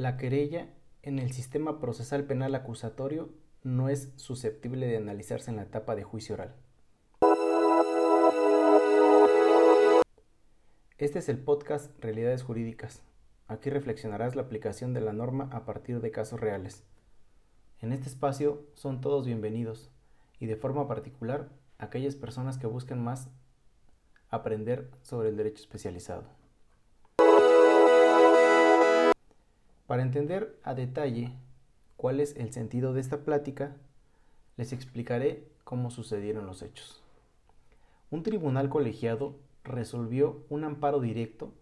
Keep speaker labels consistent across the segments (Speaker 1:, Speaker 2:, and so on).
Speaker 1: La querella en el sistema procesal penal acusatorio no es susceptible de analizarse en la etapa de juicio oral. Este es el podcast Realidades Jurídicas. Aquí reflexionarás la aplicación de la norma a partir de casos reales. En este espacio son todos bienvenidos y de forma particular aquellas personas que buscan más aprender sobre el derecho especializado. Para entender a detalle cuál es el sentido de esta plática, les explicaré cómo sucedieron los hechos. Un tribunal colegiado resolvió un amparo directo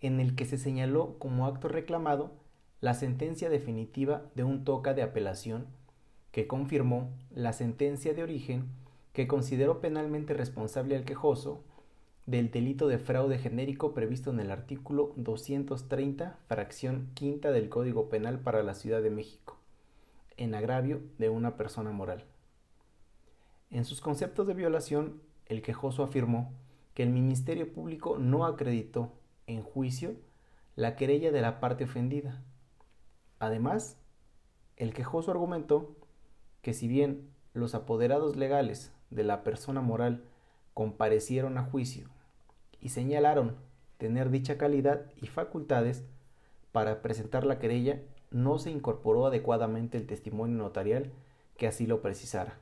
Speaker 1: en el que se señaló como acto reclamado la sentencia definitiva de un toca de apelación que confirmó la sentencia de origen que consideró penalmente responsable al quejoso del delito de fraude genérico previsto en el artículo 230, fracción quinta del Código Penal para la Ciudad de México, en agravio de una persona moral. En sus conceptos de violación, el quejoso afirmó que el Ministerio Público no acreditó en juicio la querella de la parte ofendida. Además, el quejoso argumentó que si bien los apoderados legales de la persona moral comparecieron a juicio y señalaron tener dicha calidad y facultades para presentar la querella, no se incorporó adecuadamente el testimonio notarial que así lo precisara.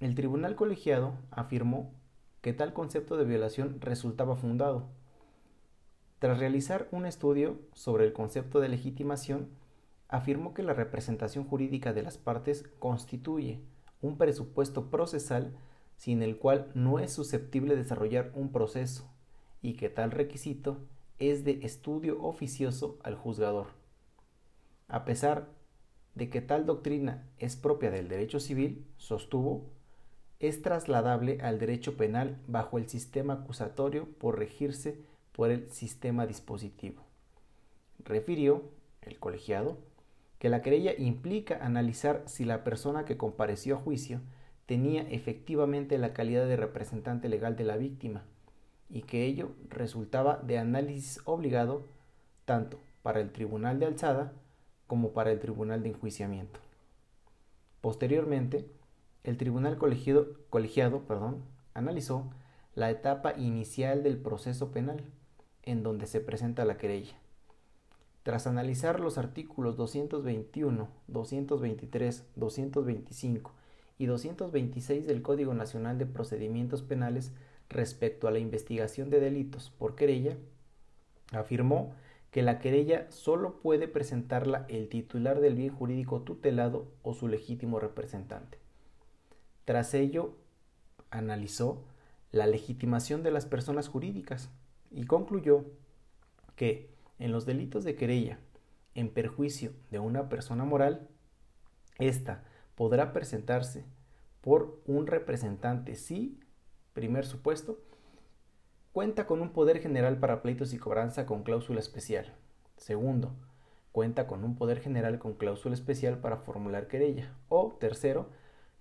Speaker 1: El tribunal colegiado afirmó que tal concepto de violación resultaba fundado. Tras realizar un estudio sobre el concepto de legitimación, afirmó que la representación jurídica de las partes constituye un presupuesto procesal sin el cual no es susceptible desarrollar un proceso y que tal requisito es de estudio oficioso al juzgador. A pesar de que tal doctrina es propia del derecho civil, sostuvo, es trasladable al derecho penal bajo el sistema acusatorio por regirse por el sistema dispositivo. Refirió el colegiado que la querella implica analizar si la persona que compareció a juicio tenía efectivamente la calidad de representante legal de la víctima y que ello resultaba de análisis obligado tanto para el tribunal de alzada como para el tribunal de enjuiciamiento. Posteriormente, el tribunal colegiado, analizó la etapa inicial del proceso penal, en donde se presenta la querella. Tras analizar los artículos 221, 223, 225 y 226 del Código Nacional de Procedimientos Penales respecto a la investigación de delitos por querella, afirmó que la querella solo puede presentarla el titular del bien jurídico tutelado o su legítimo representante. Tras ello, analizó la legitimación de las personas jurídicas y concluyó que en los delitos de querella en perjuicio de una persona moral, ésta podrá presentarse por un representante si, primer supuesto, cuenta con un poder general para pleitos y cobranza con cláusula especial. Segundo, cuenta con un poder general con cláusula especial para formular querella. O tercero,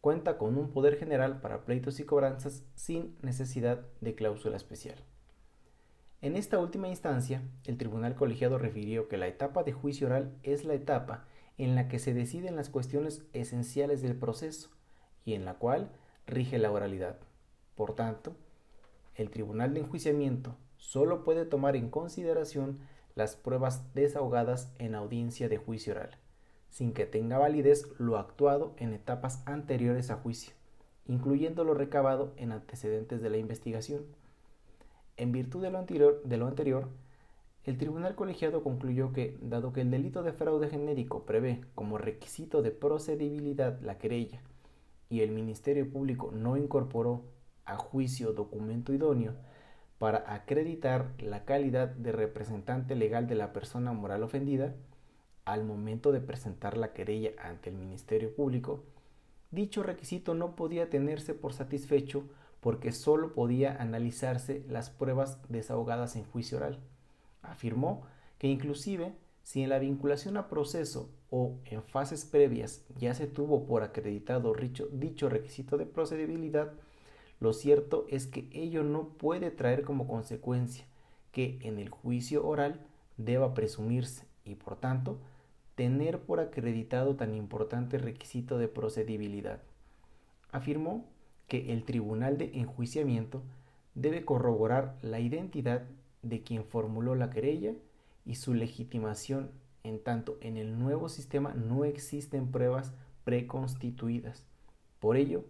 Speaker 1: cuenta con un poder general para pleitos y cobranzas sin necesidad de cláusula especial. En esta última instancia, el tribunal colegiado refirió que la etapa de juicio oral es la etapa en la que se deciden las cuestiones esenciales del proceso y en la cual rige la oralidad. Por tanto, el tribunal de enjuiciamiento solo puede tomar en consideración las pruebas desahogadas en audiencia de juicio oral sin que tenga validez lo actuado en etapas anteriores a juicio, incluyendo lo recabado en antecedentes de la investigación. En virtud de lo anterior, de lo anterior el tribunal colegiado concluyó que, dado que el delito de fraude genérico prevé como requisito de procedibilidad la querella y el Ministerio Público no incorporó a juicio documento idóneo para acreditar la calidad de representante legal de la persona moral ofendida, al momento de presentar la querella ante el Ministerio Público, dicho requisito no podía tenerse por satisfecho porque sólo podía analizarse las pruebas desahogadas en juicio oral. Afirmó que inclusive si en la vinculación a proceso o en fases previas ya se tuvo por acreditado dicho, requisito de procedibilidad, lo cierto es que ello no puede traer como consecuencia que en el juicio oral deba presumirse y por tanto tener por acreditado tan importante requisito de procedibilidad. Afirmó que el tribunal de enjuiciamiento debe corroborar la identidad de quien formuló la querella y su legitimación, en tanto en el nuevo sistema no existen pruebas preconstituidas. Por ello,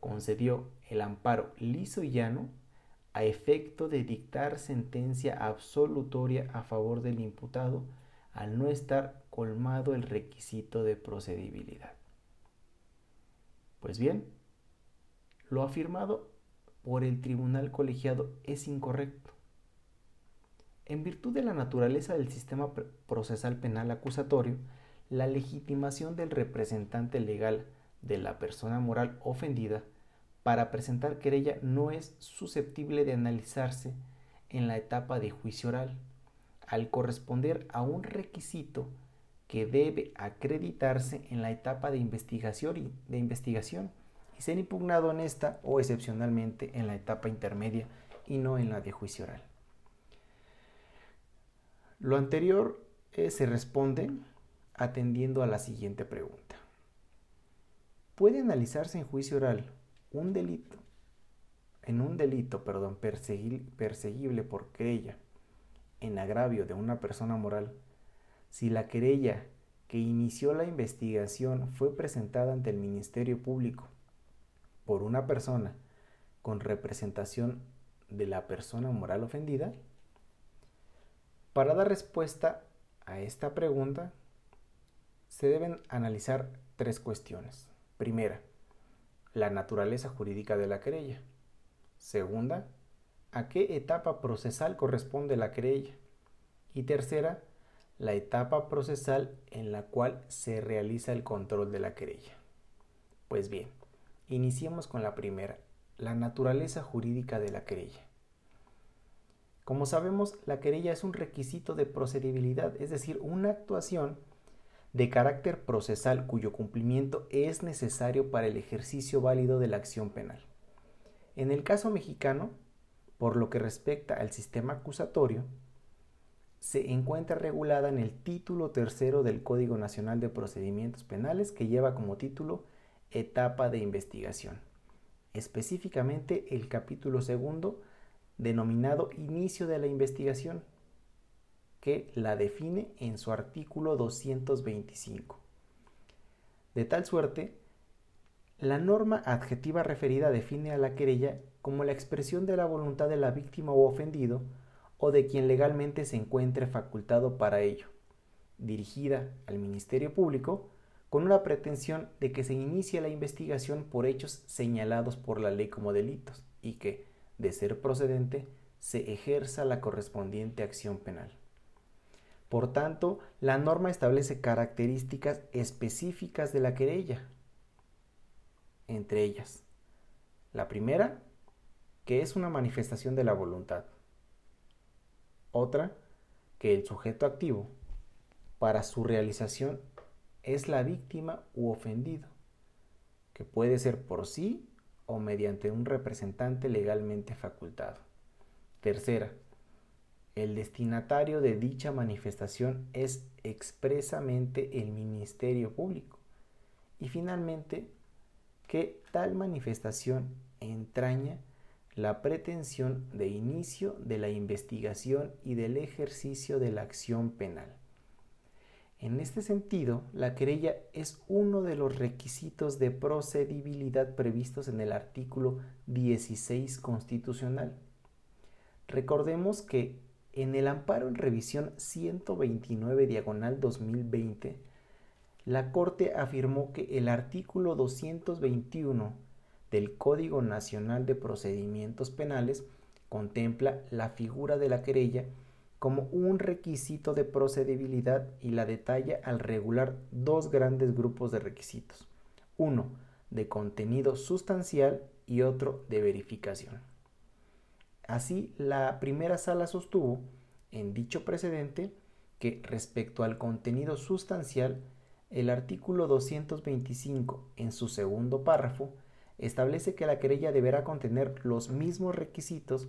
Speaker 1: concedió el amparo liso y llano a efecto de dictar sentencia absolutoria a favor del imputado al no estar colmado el requisito de procedibilidad. Pues bien, lo afirmado por el tribunal colegiado es incorrecto. En virtud de la naturaleza del sistema procesal penal acusatorio, la legitimación del representante legal de la persona moral ofendida para presentar querella no es susceptible de analizarse en la etapa de juicio oral, al corresponder a un requisito que debe acreditarse en la etapa de investigación y, de investigación y ser impugnado en esta o excepcionalmente en la etapa intermedia y no en la de juicio oral. Lo anterior eh, se responde atendiendo a la siguiente pregunta. ¿Puede analizarse en juicio oral un delito, en un delito, perdón, perseguible por querella en agravio de una persona moral, si la querella que inició la investigación fue presentada ante el Ministerio Público por una persona con representación de la persona moral ofendida? Para dar respuesta a esta pregunta, se deben analizar tres cuestiones. Primera, la naturaleza jurídica de la querella. Segunda, a qué etapa procesal corresponde la querella. Y tercera, la etapa procesal en la cual se realiza el control de la querella. Pues bien, iniciemos con la primera, la naturaleza jurídica de la querella. Como sabemos, la querella es un requisito de procedibilidad, es decir, una actuación de carácter procesal cuyo cumplimiento es necesario para el ejercicio válido de la acción penal. En el caso mexicano, por lo que respecta al sistema acusatorio, se encuentra regulada en el título tercero del Código Nacional de Procedimientos Penales que lleva como título Etapa de Investigación, específicamente el capítulo segundo denominado Inicio de la Investigación, que la define en su artículo 225. De tal suerte, la norma adjetiva referida define a la querella como la expresión de la voluntad de la víctima o ofendido o de quien legalmente se encuentre facultado para ello, dirigida al Ministerio Público con una pretensión de que se inicie la investigación por hechos señalados por la ley como delitos y que, de ser procedente, se ejerza la correspondiente acción penal. Por tanto, la norma establece características específicas de la querella. Entre ellas, la primera, que es una manifestación de la voluntad. Otra, que el sujeto activo, para su realización, es la víctima u ofendido, que puede ser por sí o mediante un representante legalmente facultado. Tercera, el destinatario de dicha manifestación es expresamente el Ministerio Público. Y finalmente, que tal manifestación entraña la pretensión de inicio de la investigación y del ejercicio de la acción penal. En este sentido, la querella es uno de los requisitos de procedibilidad previstos en el artículo 16 constitucional. Recordemos que en el amparo en revisión 129 diagonal 2020, la Corte afirmó que el artículo 221 del Código Nacional de Procedimientos Penales contempla la figura de la querella como un requisito de procedibilidad y la detalla al regular dos grandes grupos de requisitos, uno de contenido sustancial y otro de verificación. Así, la primera sala sostuvo en dicho precedente que respecto al contenido sustancial, el artículo 225 en su segundo párrafo establece que la querella deberá contener los mismos requisitos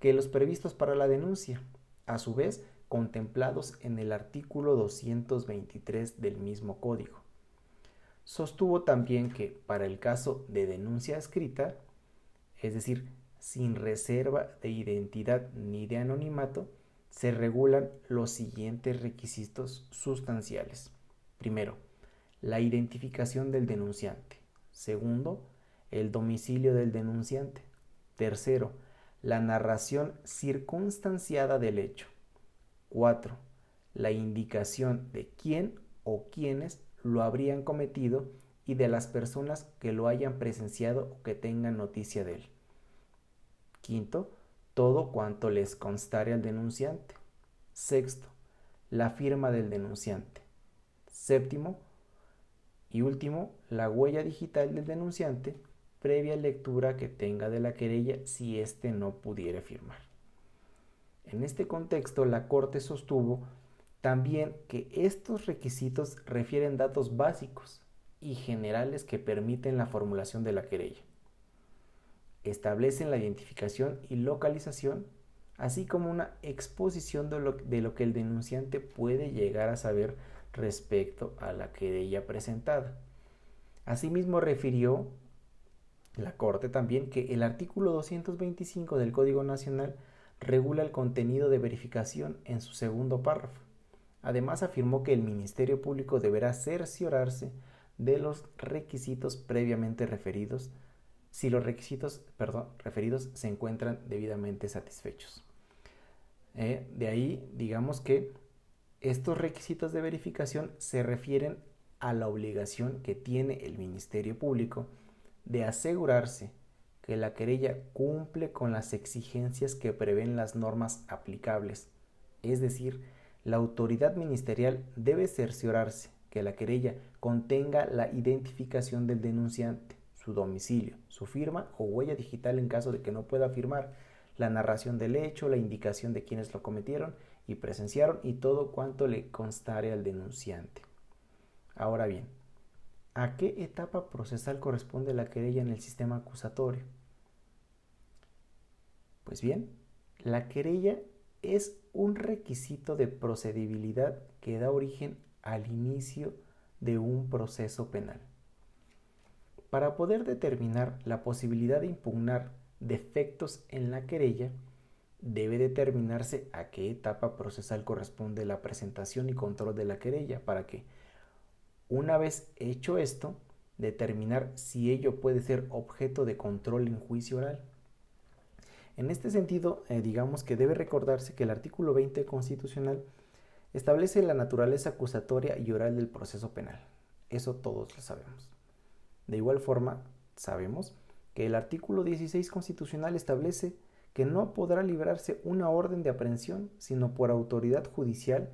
Speaker 1: que los previstos para la denuncia, a su vez contemplados en el artículo 223 del mismo código. Sostuvo también que para el caso de denuncia escrita, es decir, sin reserva de identidad ni de anonimato, se regulan los siguientes requisitos sustanciales. Primero, la identificación del denunciante. Segundo, el domicilio del denunciante. Tercero, la narración circunstanciada del hecho. 4. La indicación de quién o quiénes lo habrían cometido y de las personas que lo hayan presenciado o que tengan noticia de él. Quinto, todo cuanto les constare al denunciante. Sexto, la firma del denunciante. Séptimo y último, la huella digital del denunciante previa lectura que tenga de la querella si éste no pudiera firmar. En este contexto, la Corte sostuvo también que estos requisitos refieren datos básicos y generales que permiten la formulación de la querella. Establecen la identificación y localización, así como una exposición de lo, de lo que el denunciante puede llegar a saber respecto a la querella presentada. Asimismo refirió la Corte también que el artículo 225 del Código Nacional regula el contenido de verificación en su segundo párrafo. Además afirmó que el Ministerio Público deberá cerciorarse de los requisitos previamente referidos si los requisitos perdón, referidos se encuentran debidamente satisfechos. Eh, de ahí, digamos que estos requisitos de verificación se refieren a la obligación que tiene el Ministerio Público de asegurarse que la querella cumple con las exigencias que prevén las normas aplicables. Es decir, la autoridad ministerial debe cerciorarse que la querella contenga la identificación del denunciante, su domicilio, su firma o huella digital en caso de que no pueda firmar, la narración del hecho, la indicación de quienes lo cometieron y presenciaron y todo cuanto le constare al denunciante. Ahora bien, ¿A qué etapa procesal corresponde la querella en el sistema acusatorio? Pues bien, la querella es un requisito de procedibilidad que da origen al inicio de un proceso penal. Para poder determinar la posibilidad de impugnar defectos en la querella, debe determinarse a qué etapa procesal corresponde la presentación y control de la querella para que, una vez hecho esto, determinar si ello puede ser objeto de control en juicio oral. En este sentido, eh, digamos que debe recordarse que el artículo 20 constitucional establece la naturaleza acusatoria y oral del proceso penal. Eso todos lo sabemos. De igual forma, sabemos que el artículo 16 constitucional establece que no podrá librarse una orden de aprehensión sino por autoridad judicial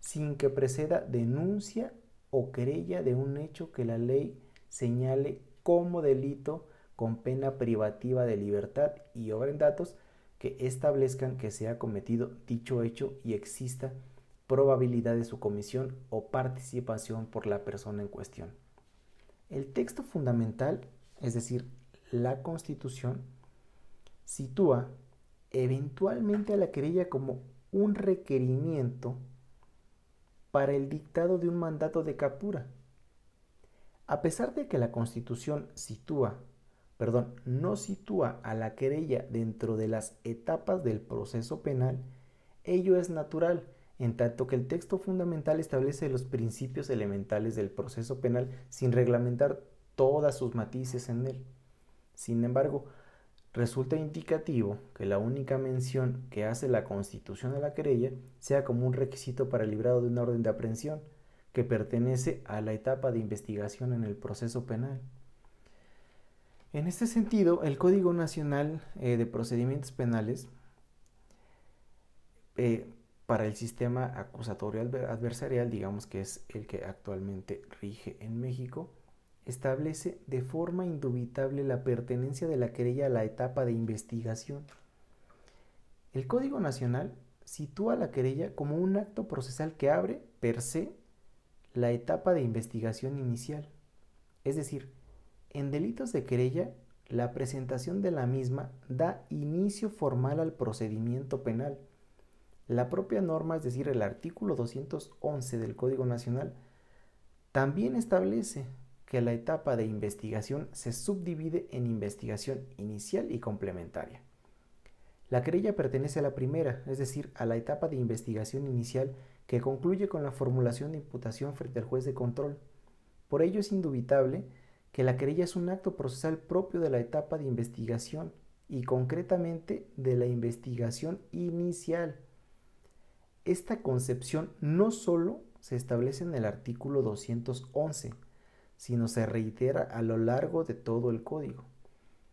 Speaker 1: sin que preceda denuncia o querella de un hecho que la ley señale como delito con pena privativa de libertad y obra en datos que establezcan que se ha cometido dicho hecho y exista probabilidad de su comisión o participación por la persona en cuestión. El texto fundamental, es decir, la Constitución, sitúa eventualmente a la querella como un requerimiento para el dictado de un mandato de captura. A pesar de que la Constitución sitúa, perdón, no sitúa a la querella dentro de las etapas del proceso penal, ello es natural, en tanto que el texto fundamental establece los principios elementales del proceso penal sin reglamentar todas sus matices en él. Sin embargo, Resulta indicativo que la única mención que hace la Constitución a la querella sea como un requisito para el librado de una orden de aprehensión que pertenece a la etapa de investigación en el proceso penal. En este sentido, el Código Nacional eh, de Procedimientos Penales eh, para el sistema acusatorio adversarial, digamos que es el que actualmente rige en México, establece de forma indubitable la pertenencia de la querella a la etapa de investigación. El Código Nacional sitúa la querella como un acto procesal que abre, per se, la etapa de investigación inicial. Es decir, en delitos de querella, la presentación de la misma da inicio formal al procedimiento penal La propia norma, es decir, el artículo 211 del Código Nacional, también establece que la etapa de investigación se subdivide en investigación inicial y complementaria. La querella pertenece a la primera, es decir, a la etapa de investigación inicial que concluye con la formulación de imputación frente al juez de control. Por ello es indubitable que la querella es un acto procesal propio de la etapa de investigación y concretamente de la investigación inicial. Esta concepción no solo se establece en el artículo 211, sino se reitera a lo largo de todo el código.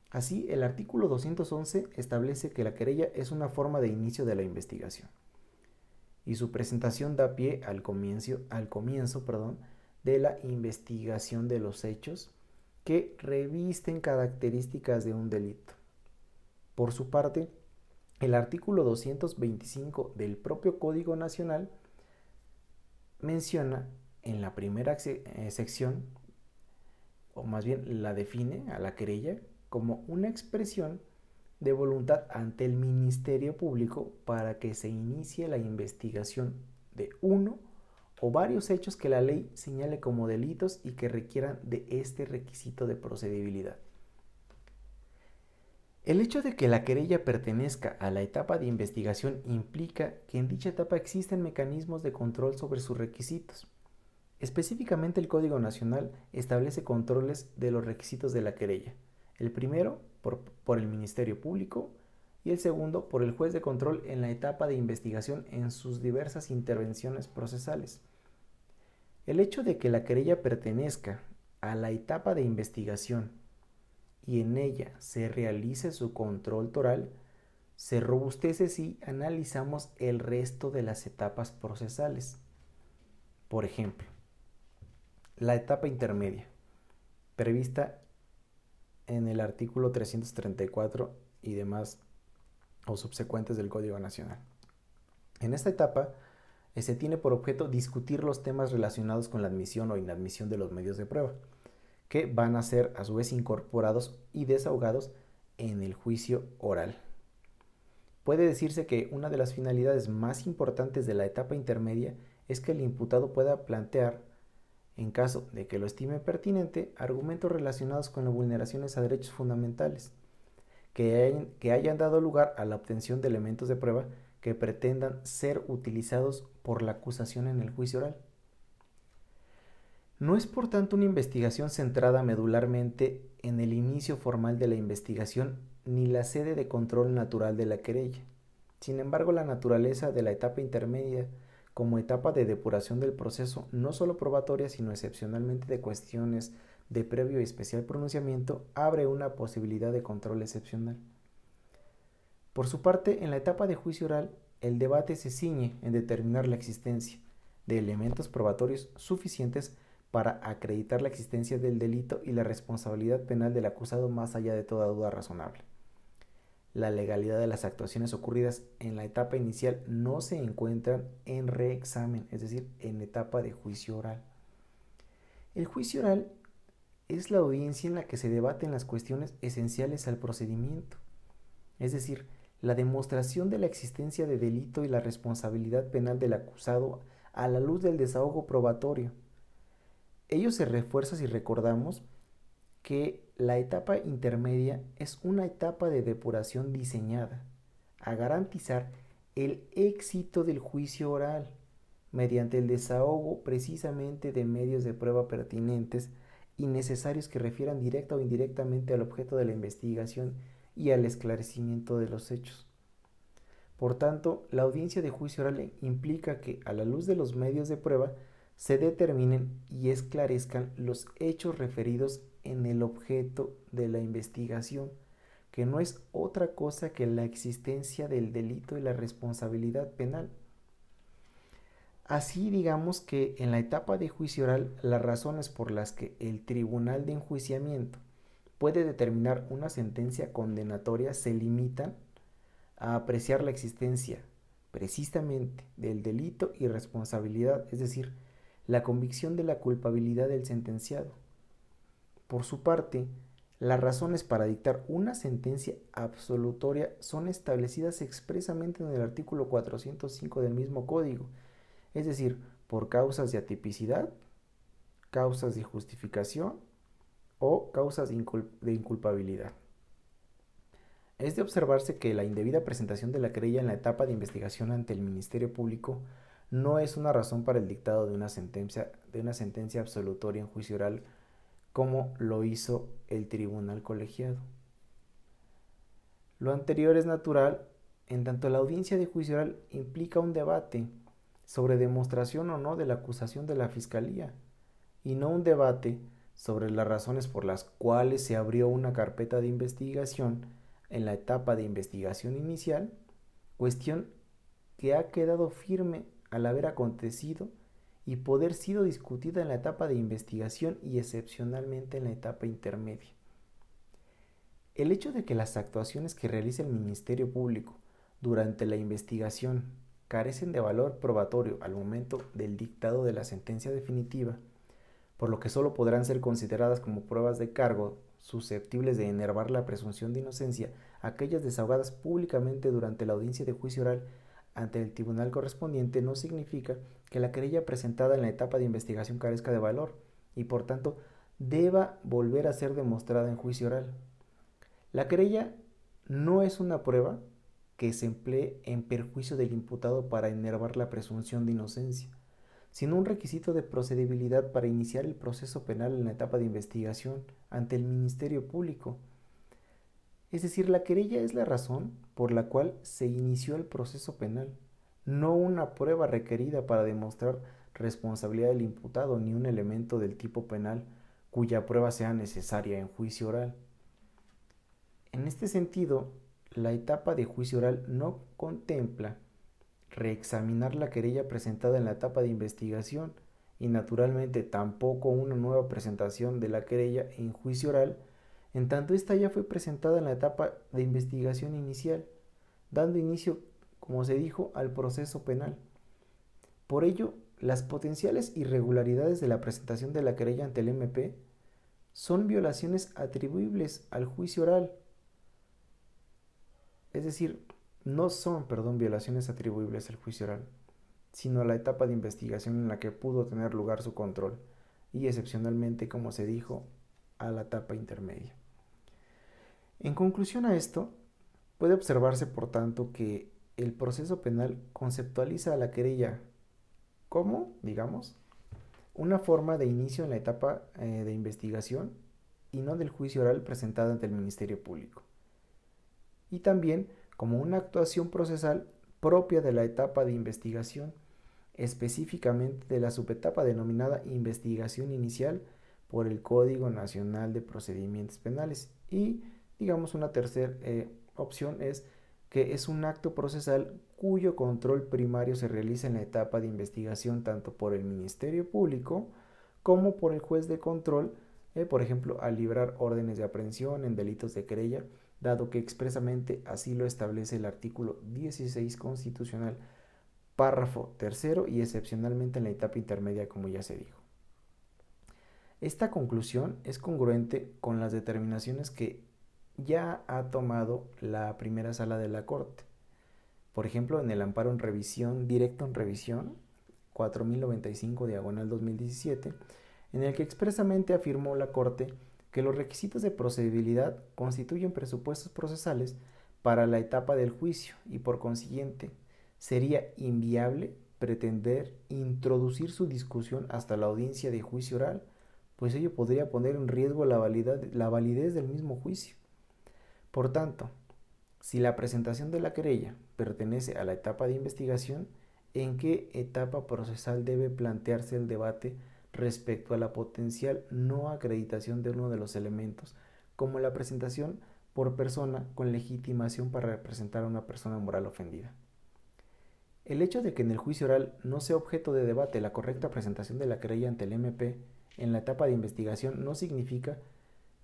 Speaker 1: Así, el artículo 211 establece que la querella es una forma de inicio de la investigación y su presentación da pie al comienzo, al comienzo perdón, de la investigación de los hechos que revisten características de un delito. Por su parte, el artículo 225 del propio Código Nacional menciona en la primera eh, sección, o más bien la define a la querella como una expresión de voluntad ante el Ministerio Público para que se inicie la investigación de uno o varios hechos que la ley señale como delitos y que requieran de este requisito de procedibilidad. El hecho de que la querella pertenezca a la etapa de investigación implica que en dicha etapa existen mecanismos de control sobre sus requisitos. Específicamente el Código Nacional establece controles de los requisitos de la querella. El primero por, el Ministerio Público y el segundo por el juez de control en la etapa de investigación en sus diversas intervenciones procesales. El hecho de que la querella pertenezca a la etapa de investigación y en ella se realice su control toral, se robustece si analizamos el resto de las etapas procesales. Por ejemplo, la etapa intermedia, prevista en el artículo 334 y demás o subsecuentes del Código Nacional. En esta etapa eh, se tiene por objeto discutir los temas relacionados con la admisión o inadmisión de los medios de prueba, que van a ser a su vez incorporados y desahogados en el juicio oral. Puede decirse que una de las finalidades más importantes de la etapa intermedia es que el imputado pueda plantear en caso de que lo estime pertinente, argumentos relacionados con las vulneraciones a derechos fundamentales que hayan, dado lugar a la obtención de elementos de prueba que pretendan ser utilizados por la acusación en el juicio oral. No es por tanto una investigación centrada medularmente en el inicio formal de la investigación ni la sede de control natural de la querella. Sin embargo, la naturaleza de la etapa intermedia como etapa de depuración del proceso no solo probatoria, sino excepcionalmente de cuestiones de previo y especial pronunciamiento, abre una posibilidad de control excepcional. Por su parte, en la etapa de juicio oral, el debate se ciñe en determinar la existencia de elementos probatorios suficientes para acreditar la existencia del delito y la responsabilidad penal del acusado más allá de toda duda razonable la legalidad de las actuaciones ocurridas en la etapa inicial no se encuentran en reexamen, es decir, en etapa de juicio oral. El juicio oral es la audiencia en la que se debaten las cuestiones esenciales al procedimiento, es decir, la demostración de la existencia de delito y la responsabilidad penal del acusado a la luz del desahogo probatorio. Ello se refuerza si recordamos que la etapa intermedia es una etapa de depuración diseñada a garantizar el éxito del juicio oral mediante el desahogo precisamente de medios de prueba pertinentes y necesarios que refieran directa o indirectamente al objeto de la investigación y al esclarecimiento de los hechos. Por tanto, la audiencia de juicio oral implica que, a la luz de los medios de prueba, se determinen y esclarezcan los hechos referidos en el objeto de la investigación, que no es otra cosa que la existencia del delito y la responsabilidad penal. Así digamos que en la etapa de juicio oral las razones por las que el tribunal de enjuiciamiento puede determinar una sentencia condenatoria se limitan a apreciar la existencia precisamente del delito y responsabilidad, es decir, la convicción de la culpabilidad del sentenciado por su parte, Las razones para dictar una sentencia absolutoria son establecidas expresamente en el artículo 405 del mismo código, es decir, por causas de atipicidad, causas de justificación o causas de, inculpabilidad. Es de observarse que la indebida presentación de la querella en la etapa de investigación ante el Ministerio Público no es una razón para el dictado de una sentencia, de una sentencia absolutoria en juicio oral como lo hizo el tribunal colegiado. Lo anterior es natural en tanto la audiencia de juicio oral implica un debate sobre demostración o no de la acusación de la fiscalía y no un debate sobre las razones por las cuales se abrió una carpeta de investigación en la etapa de investigación inicial, cuestión que ha quedado firme al haber acontecido y poder sido discutida en la etapa de investigación y excepcionalmente en la etapa intermedia. El hecho de que las actuaciones que realiza el Ministerio Público durante la investigación carecen de valor probatorio al momento del dictado de la sentencia definitiva, por lo que solo podrán ser consideradas como pruebas de cargo susceptibles de enervar la presunción de inocencia, aquellas desahogadas públicamente durante la audiencia de juicio oral ante el tribunal correspondiente no significa que la querella presentada en la etapa de investigación carezca de valor y por tanto deba volver a ser demostrada en juicio oral. La querella no es una prueba que se emplee en perjuicio del imputado para enervar la presunción de inocencia, sino un requisito de procedibilidad para iniciar el proceso penal en la etapa de investigación ante el Ministerio Público es decir, la querella es la razón por la cual se inició el proceso penal, no una prueba requerida para demostrar responsabilidad del imputado ni un elemento del tipo penal cuya prueba sea necesaria en juicio oral. En este sentido, la etapa de juicio oral no contempla reexaminar la querella presentada en la etapa de investigación y naturalmente tampoco una nueva presentación de la querella en juicio oral en tanto esta ya fue presentada en la etapa de investigación inicial, dando inicio, como se dijo, al proceso penal. Por ello, las potenciales irregularidades de la presentación de la querella ante el MP son violaciones atribuibles al juicio oral. Es decir, no son, perdón, violaciones atribuibles al juicio oral, sino a la etapa de investigación en la que pudo tener lugar su control y excepcionalmente, como se dijo, a la etapa intermedia. En conclusión a esto, puede observarse por tanto que el proceso penal conceptualiza a la querella como, digamos, una forma de inicio en la etapa eh, de investigación y no del juicio oral presentado ante el Ministerio Público. Y también como una actuación procesal propia de la etapa de investigación, específicamente de la subetapa denominada investigación inicial por el Código Nacional de Procedimientos Penales y Digamos, una tercera eh, opción es que es un acto procesal cuyo control primario se realiza en la etapa de investigación tanto por el Ministerio Público como por el juez de control, eh, por ejemplo, al librar órdenes de aprehensión en delitos de querella, dado que expresamente así lo establece el artículo 16 constitucional, párrafo tercero y excepcionalmente en la etapa intermedia, como ya se dijo. Esta conclusión es congruente con las determinaciones que ya ha tomado la primera sala de la Corte. Por ejemplo, en el amparo en revisión, directo en revisión, 4095 diagonal 2017, en el que expresamente afirmó la Corte que los requisitos de procedibilidad constituyen presupuestos procesales para la etapa del juicio y por consiguiente sería inviable pretender introducir su discusión hasta la audiencia de juicio oral, pues ello podría poner en riesgo la validez del mismo juicio. Por tanto, si la presentación de la querella pertenece a la etapa de investigación, ¿en qué etapa procesal debe plantearse el debate respecto a la potencial no acreditación de uno de los elementos, como la presentación por persona con legitimación para representar a una persona moral ofendida? El hecho de que en el juicio oral no sea objeto de debate la correcta presentación de la querella ante el MP en la etapa de investigación no significa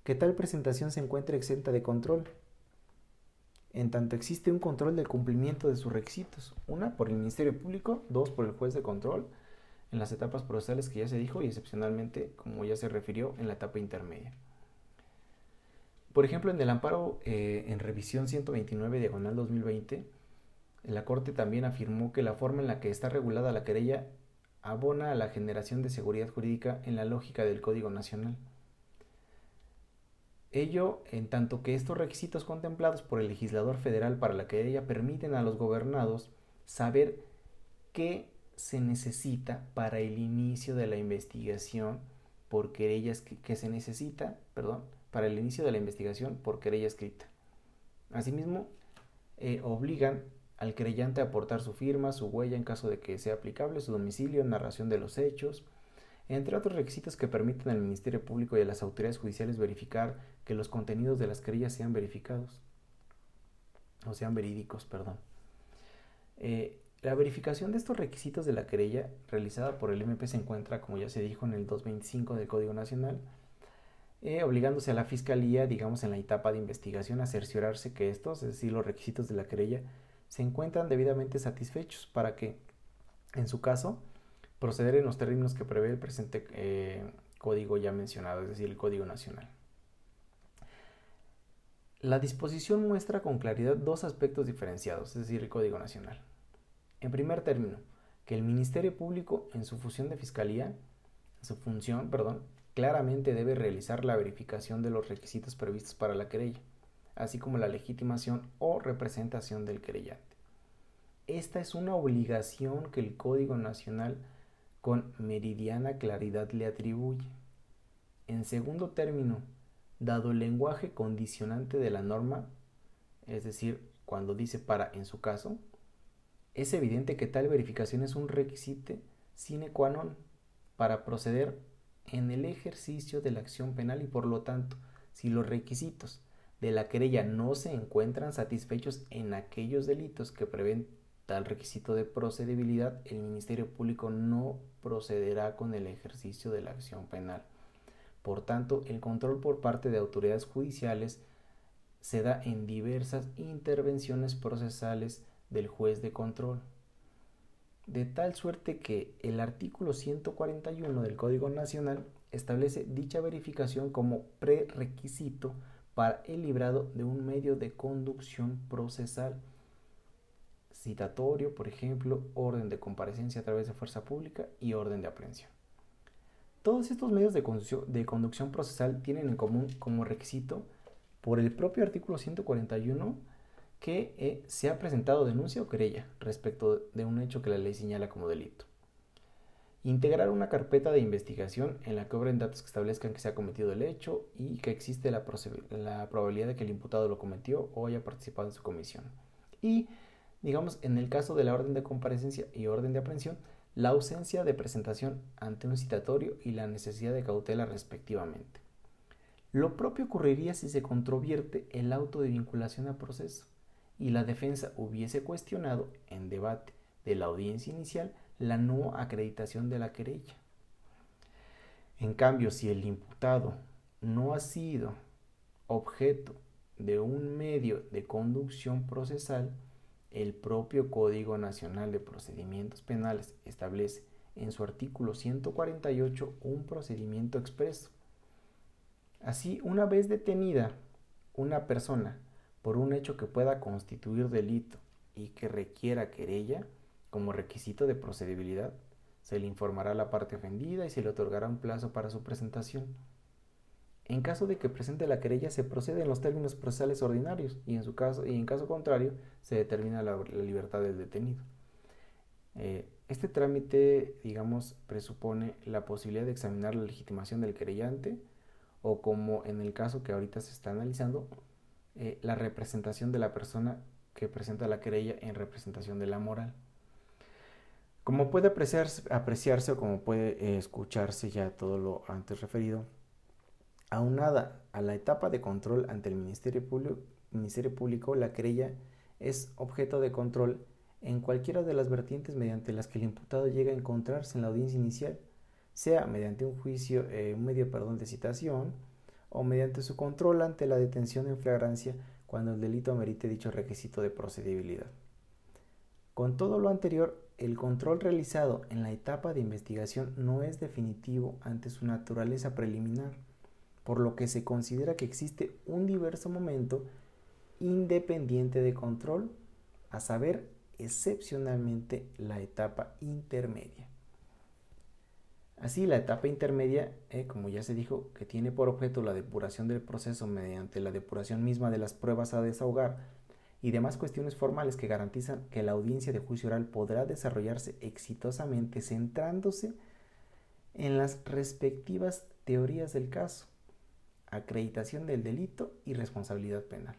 Speaker 1: que tal presentación se encuentre exenta de control, en tanto existe un control del cumplimiento de sus requisitos, una por el Ministerio Público, dos por el juez de control, en las etapas procesales que ya se dijo y excepcionalmente, como ya se refirió, en la etapa intermedia. Por ejemplo, en el amparo eh, en revisión 129 diagonal 2020, la Corte también afirmó que la forma en la que está regulada la querella abona a la generación de seguridad jurídica en la lógica del Código Nacional. Ello en tanto que estos requisitos contemplados por el legislador federal para la querella permiten a los gobernados saber qué se necesita para el inicio de la investigación por querella que, se necesita, perdón, para el inicio de la investigación por querella escrita. Asimismo, eh, obligan al creyente a aportar su firma, su huella en caso de que sea aplicable, su domicilio, narración de los hechos, entre otros requisitos que permiten al Ministerio Público y a las autoridades judiciales verificar que los contenidos de las querellas sean verificados, o sean verídicos, perdón. Eh, la verificación de estos requisitos de la querella realizada por el MP se encuentra, como ya se dijo, en el 225 del Código Nacional, eh, obligándose a la Fiscalía, digamos, en la etapa de investigación a cerciorarse que estos, es decir, los requisitos de la querella, se encuentran debidamente satisfechos para que, en su caso, proceder en los términos que prevé el presente eh, código ya mencionado, es decir, el Código Nacional. La disposición muestra con claridad dos aspectos diferenciados, es decir, el Código Nacional. En primer término, que el Ministerio Público, en su función de fiscalía, su función, perdón, claramente debe realizar la verificación de los requisitos previstos para la querella, así como la legitimación o representación del querellante. Esta es una obligación que el Código Nacional con meridiana claridad le atribuye. En segundo término, dado el lenguaje condicionante de la norma, es decir, cuando dice para en su caso, es evidente que tal verificación es un requisito sine qua non para proceder en el ejercicio de la acción penal y por lo tanto, si los requisitos de la querella no se encuentran satisfechos en aquellos delitos que prevén tal requisito de procedibilidad, el Ministerio Público no procederá con el ejercicio de la acción penal. Por tanto, el control por parte de autoridades judiciales se da en diversas intervenciones procesales del juez de control. De tal suerte que el artículo 141 del Código Nacional establece dicha verificación como prerequisito para el librado de un medio de conducción procesal. Citatorio, por ejemplo, orden de comparecencia a través de fuerza pública y orden de aprehensión. Todos estos medios de conducción, procesal tienen en común como requisito por el propio artículo 141 que eh, se ha presentado denuncia o querella respecto de un hecho que la ley señala como delito. Integrar una carpeta de investigación en la que obren datos que establezcan que se ha cometido el hecho y que existe la, la probabilidad de que el imputado lo cometió o haya participado en su comisión. Y, digamos, en el caso de la orden de comparecencia y orden de aprehensión, la ausencia de presentación ante un citatorio y la necesidad de cautela respectivamente. Lo propio ocurriría si se controvierte el auto de vinculación a proceso y la defensa hubiese cuestionado en debate de la audiencia inicial la no acreditación de la querella. En cambio, si el imputado no ha sido objeto de un medio de conducción procesal, el propio Código Nacional de Procedimientos Penales establece en su artículo 148 un procedimiento expreso. Así, una vez detenida una persona por un hecho que pueda constituir delito y que requiera querella como requisito de procedibilidad, se le informará a la parte ofendida y se le otorgará un plazo para su presentación. En caso de que presente la querella, se procede en los términos procesales ordinarios y en, su caso, y en caso contrario se determina la, libertad del detenido. Eh, este trámite, digamos, presupone la posibilidad de examinar la legitimación del querellante o como en el caso que ahorita se está analizando, eh, la representación de la persona que presenta la querella en representación de la moral. Como puede apreciarse, apreciarse o como puede eh, escucharse ya todo lo antes referido, aunada a la etapa de control ante el Ministerio Público, la querella es objeto de control en cualquiera de las vertientes mediante las que el imputado llega a encontrarse en la audiencia inicial, sea mediante un juicio, eh, un medio perdón, de citación, o mediante su control ante la detención en flagrancia cuando el delito amerite dicho requisito de procedibilidad. Con todo lo anterior, el control realizado en la etapa de investigación no es definitivo ante su naturaleza preliminar, por lo que se considera que existe un diverso momento independiente de control, a saber, excepcionalmente la etapa intermedia. Así, la etapa intermedia, eh, como ya se dijo, que tiene por objeto la depuración del proceso mediante la depuración misma de las pruebas a desahogar y demás cuestiones formales que garantizan que la audiencia de juicio oral podrá desarrollarse exitosamente centrándose en las respectivas teorías del caso, acreditación del delito y responsabilidad penal.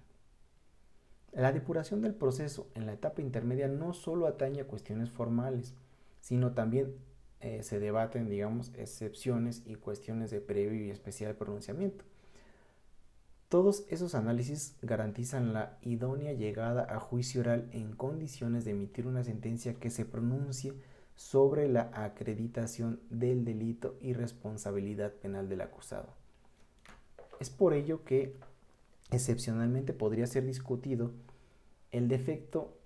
Speaker 1: La depuración del proceso en la etapa intermedia no solo atañe a cuestiones formales, sino también eh, se debaten, digamos, excepciones y cuestiones de previo y especial pronunciamiento. Todos esos análisis garantizan la idónea llegada a juicio oral en condiciones de emitir una sentencia que se pronuncie sobre la acreditación del delito y responsabilidad penal del acusado. Es por ello que excepcionalmente podría ser discutido el defecto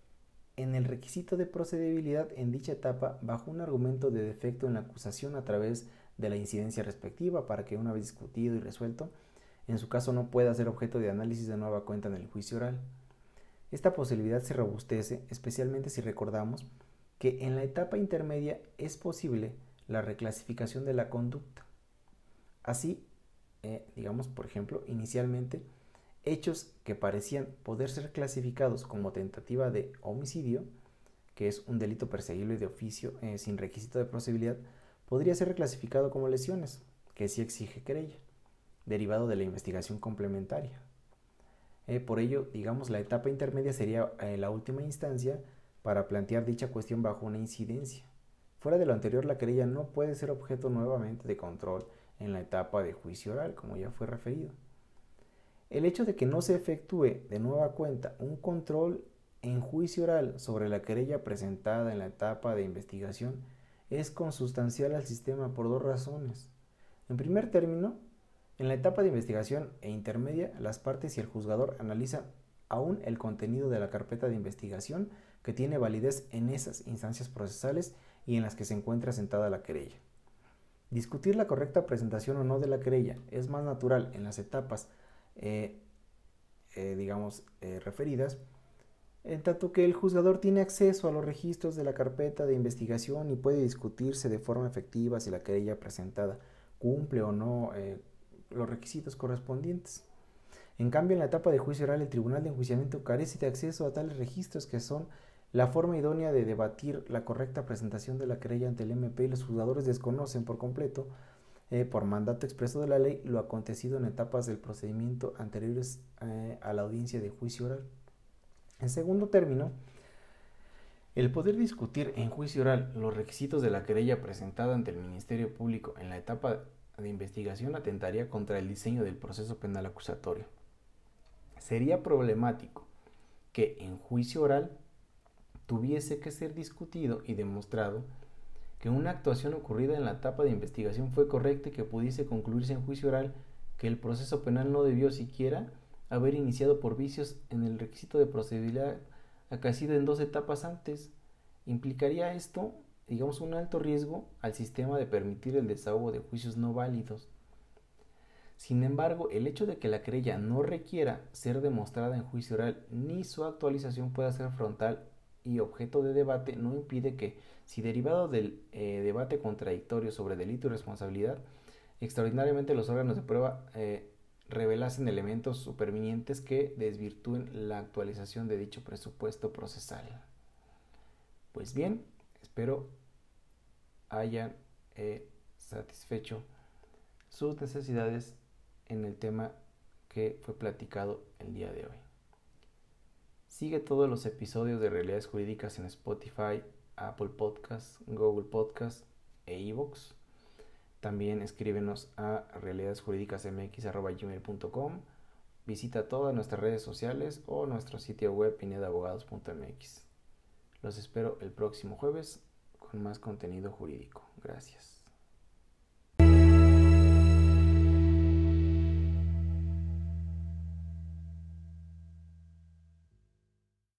Speaker 1: en el requisito de procedibilidad en dicha etapa bajo un argumento de defecto en la acusación a través de la incidencia respectiva para que una vez discutido y resuelto en su caso no pueda ser objeto de análisis de nueva cuenta en el juicio oral. Esta posibilidad se robustece especialmente si recordamos que en la etapa intermedia es posible la reclasificación de la conducta. Así, eh, digamos, por ejemplo, inicialmente, hechos que parecían poder ser clasificados como tentativa de homicidio, que es un delito perseguible de oficio eh, sin requisito de posibilidad, podría ser reclasificado como lesiones, que sí exige querella derivado de la investigación complementaria. Eh, por ello, digamos, la etapa intermedia sería la última instancia para plantear dicha cuestión bajo una incidencia. Fuera de lo anterior, la querella no puede ser objeto nuevamente de control en la etapa de juicio oral, como ya fue referido. El hecho de que no se efectúe de nueva cuenta un control en juicio oral sobre la querella presentada en la etapa de investigación es consustancial al sistema por dos razones. En primer término, en la etapa de investigación e intermedia, las partes y el juzgador analizan aún el contenido de la carpeta de investigación que tiene validez en esas instancias procesales y en las que se encuentra sentada la querella. Discutir la correcta presentación o no de la querella es más natural en las etapas, eh, eh, digamos, eh, referidas, en tanto que el juzgador tiene acceso a los registros de la carpeta de investigación y puede discutirse de forma efectiva si la querella presentada cumple o no los requisitos correspondientes. En cambio, en la etapa de juicio oral, el tribunal de enjuiciamiento carece de acceso a tales registros que son la forma idónea de debatir la correcta presentación de la querella ante el MP y los juzgadores desconocen por completo, eh, por mandato expreso de la ley, lo acontecido en etapas del procedimiento anteriores eh, a la audiencia de juicio oral. En segundo término, el poder discutir en juicio oral los requisitos de la querella presentada ante el Ministerio Público en la etapa de investigación atentaría contra el diseño del proceso penal acusatorio. Sería problemático que en juicio oral tuviese que ser discutido y demostrado que una actuación ocurrida en la etapa de investigación fue correcta y que pudiese concluirse en juicio oral que el proceso penal no debió siquiera haber iniciado por vicios en el requisito de procedibilidad acaecido en dos etapas antes. ¿Implicaría esto digamos, un alto riesgo al sistema de permitir el desahogo de juicios no válidos. Sin embargo, el hecho de que la querella no requiera ser demostrada en juicio oral ni su actualización pueda ser frontal y objeto de debate no impide que, si derivado del eh, debate contradictorio sobre delito y responsabilidad, extraordinariamente los órganos de prueba eh, revelasen elementos supervinientes que desvirtúen la actualización de dicho presupuesto procesal. Pues bien, Espero hayan eh, satisfecho sus necesidades en el tema que fue platicado el día de hoy. Sigue todos los episodios de Realidades Jurídicas en Spotify, Apple Podcasts, Google Podcasts e iVoox. También escríbenos a realidadesjurídicasmx.com. Visita todas nuestras redes sociales o nuestro sitio web pinedabogados.mx. Los espero el próximo jueves con más contenido jurídico. Gracias.